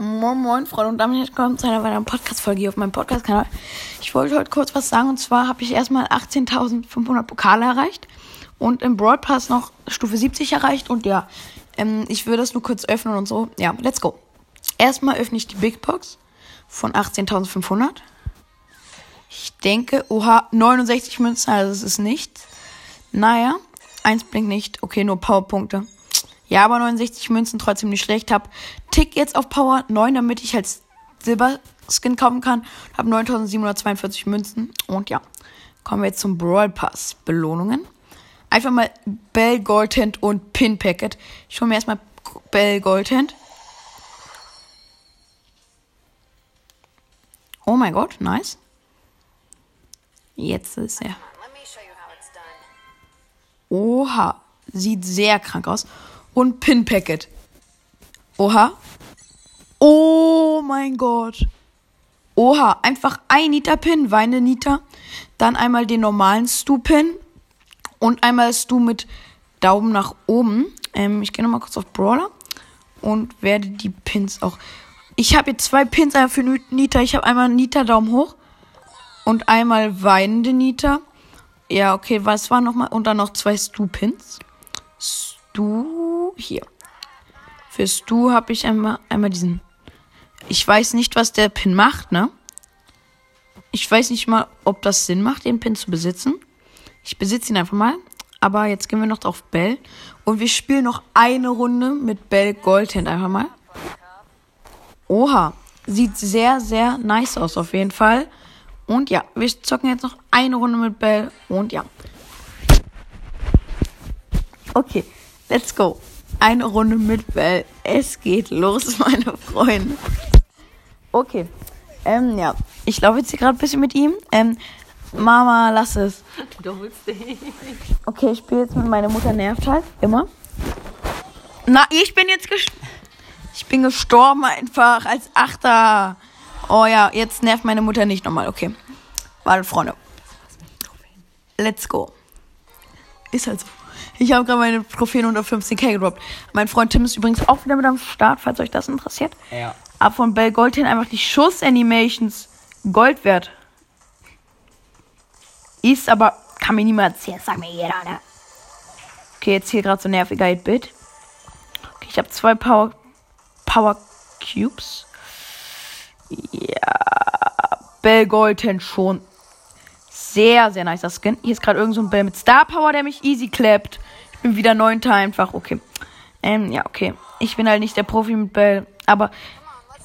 Moin Moin Freunde und damit willkommen zu einer weiteren Podcast-Folge hier auf meinem Podcast-Kanal. Ich wollte heute kurz was sagen und zwar habe ich erstmal 18.500 Pokale erreicht und im Broad Pass noch Stufe 70 erreicht und ja, ähm, ich würde das nur kurz öffnen und so. Ja, let's go. Erstmal öffne ich die Big Box von 18.500. Ich denke, oha, 69 Münzen, also es ist nichts. Naja, eins blinkt nicht, okay, nur Powerpunkte. Ja, aber 69 Münzen trotzdem nicht schlecht. Hab Tick jetzt auf Power 9, damit ich halt Silber-Skin kaufen kann. Hab 9742 Münzen. Und ja, kommen wir jetzt zum Brawl Pass. Belohnungen. Einfach mal Bell Goldhand und Pin Packet. Ich hole mir erstmal Bell Goldhand. Oh mein Gott, nice. Jetzt ist er. Oha, sieht sehr krank aus und Pin Packet. Oha. Oh mein Gott. Oha, einfach ein Nita Pin, Weine Nita. Dann einmal den normalen Stu Pin. Und einmal Stu mit Daumen nach oben. Ähm, ich gehe nochmal kurz auf Brawler. Und werde die Pins auch. Ich habe jetzt zwei Pins einmal für Nita. Ich habe einmal Nita Daumen hoch. Und einmal weinende Nita. Ja, okay, was war nochmal? Und dann noch zwei Stu Pins. Stu hier. Für Stu habe ich einmal, einmal diesen. Ich weiß nicht, was der Pin macht, ne? Ich weiß nicht mal, ob das Sinn macht, den Pin zu besitzen. Ich besitze ihn einfach mal. Aber jetzt gehen wir noch auf Bell. Und wir spielen noch eine Runde mit Bell Goldhand einfach mal. Oha. Sieht sehr, sehr nice aus auf jeden Fall. Und ja, wir zocken jetzt noch eine Runde mit Bell. Und ja. Okay. Let's go. Eine Runde mit Bell. Es geht los, meine Freunde. Okay. Ähm, ja. Ich laufe jetzt hier gerade ein bisschen mit ihm. Ähm, Mama, lass es. Du willst nicht. Okay, ich spiele jetzt mit meiner Mutter nervt halt. Immer. Na, ich bin jetzt gestorben. Ich bin gestorben einfach als Achter. Oh ja, jetzt nervt meine Mutter nicht nochmal. Okay. Warte, Freunde. Let's go. Ist halt so. Ich habe gerade meine Trophäen unter 15k gedroppt. Mein Freund Tim ist übrigens auch wieder mit am Start, falls euch das interessiert. Ja. Ab von Bell Goldhin einfach die Schuss-Animations Gold wert. Ist aber, kann mir niemand erzählen, sag mir jeder, ne? Okay, jetzt hier gerade so nerviger 8-Bit. Okay, ich habe zwei Power, Power Cubes. Ja, Bell Goldhin schon. Sehr, sehr nicer Skin. Hier ist gerade irgend so ein Bell mit Star Power, der mich easy klappt. Ich bin wieder neunter einfach. Okay. Ähm, ja, okay. Ich bin halt nicht der Profi mit Bell. Aber,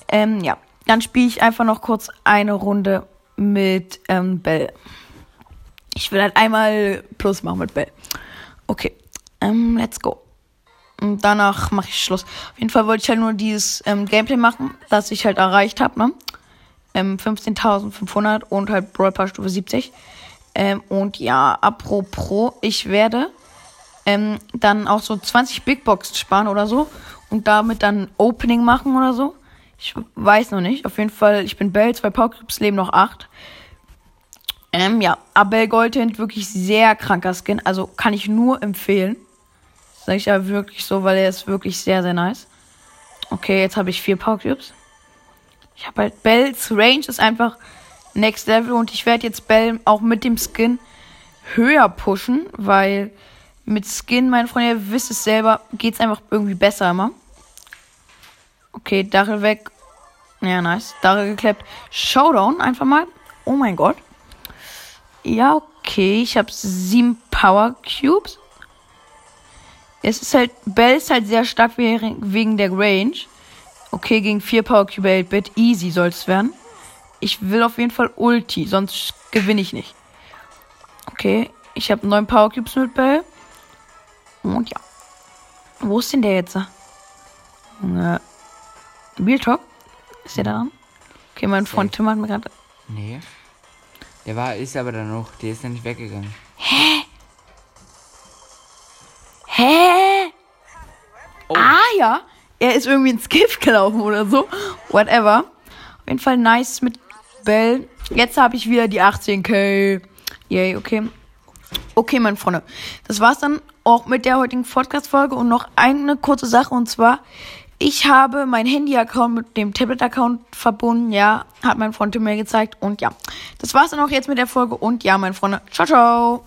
ähm, ja. Dann spiele ich einfach noch kurz eine Runde mit ähm, Bell. Ich will halt einmal Plus machen mit Bell. Okay. Ähm, let's go. Und danach mache ich Schluss. Auf jeden Fall wollte ich halt nur dieses ähm, Gameplay machen, das ich halt erreicht habe, ne? Ähm, 15.500 und halt Brawl Pass Stufe 70. Ähm, und ja, apropos, ich werde ähm, dann auch so 20 Big Box sparen oder so und damit dann Opening machen oder so. Ich weiß noch nicht. Auf jeden Fall, ich bin Bell, zwei Powerclips, leben noch acht. Ähm, ja, Abel Goldhand, wirklich sehr kranker Skin. Also kann ich nur empfehlen. Sag ich ja wirklich so, weil er ist wirklich sehr, sehr nice. Okay, jetzt habe ich vier Powercubes. Ich habe halt Bells Range ist einfach Next Level und ich werde jetzt Bell auch mit dem Skin höher pushen, weil mit Skin, meine Freunde, ihr wisst es selber, geht's einfach irgendwie besser immer. Okay, Dachel weg. Ja, nice. Dachel geklappt. Showdown einfach mal. Oh mein Gott. Ja, okay. Ich habe sieben Power Cubes. Es ist halt, Bell ist halt sehr stark wegen der Range. Okay, gegen vier Power Cube 8-Bit. Easy soll es werden. Ich will auf jeden Fall Ulti, sonst gewinne ich nicht. Okay, ich habe neun Power Cubes mit Bell. Und ja. Wo ist denn der jetzt? Äh, Real Talk? Ist der da dran? Okay, mein Freund Tim hat mir gerade. Nee. Der war, ist aber dann noch, der ist ja nicht weggegangen. Hä? Hä? Oh. Ah ja. Er ist irgendwie ins Gift gelaufen oder so. Whatever. Auf jeden Fall nice mit Bell. Jetzt habe ich wieder die 18k. Yay, okay. Okay, meine Freunde. Das war's dann auch mit der heutigen Podcast-Folge und noch eine kurze Sache und zwar, Ich habe mein Handy-Account mit dem Tablet-Account verbunden. Ja, hat mein Freund mir gezeigt. Und ja, das war's dann auch jetzt mit der Folge. Und ja, meine Freunde, ciao, ciao.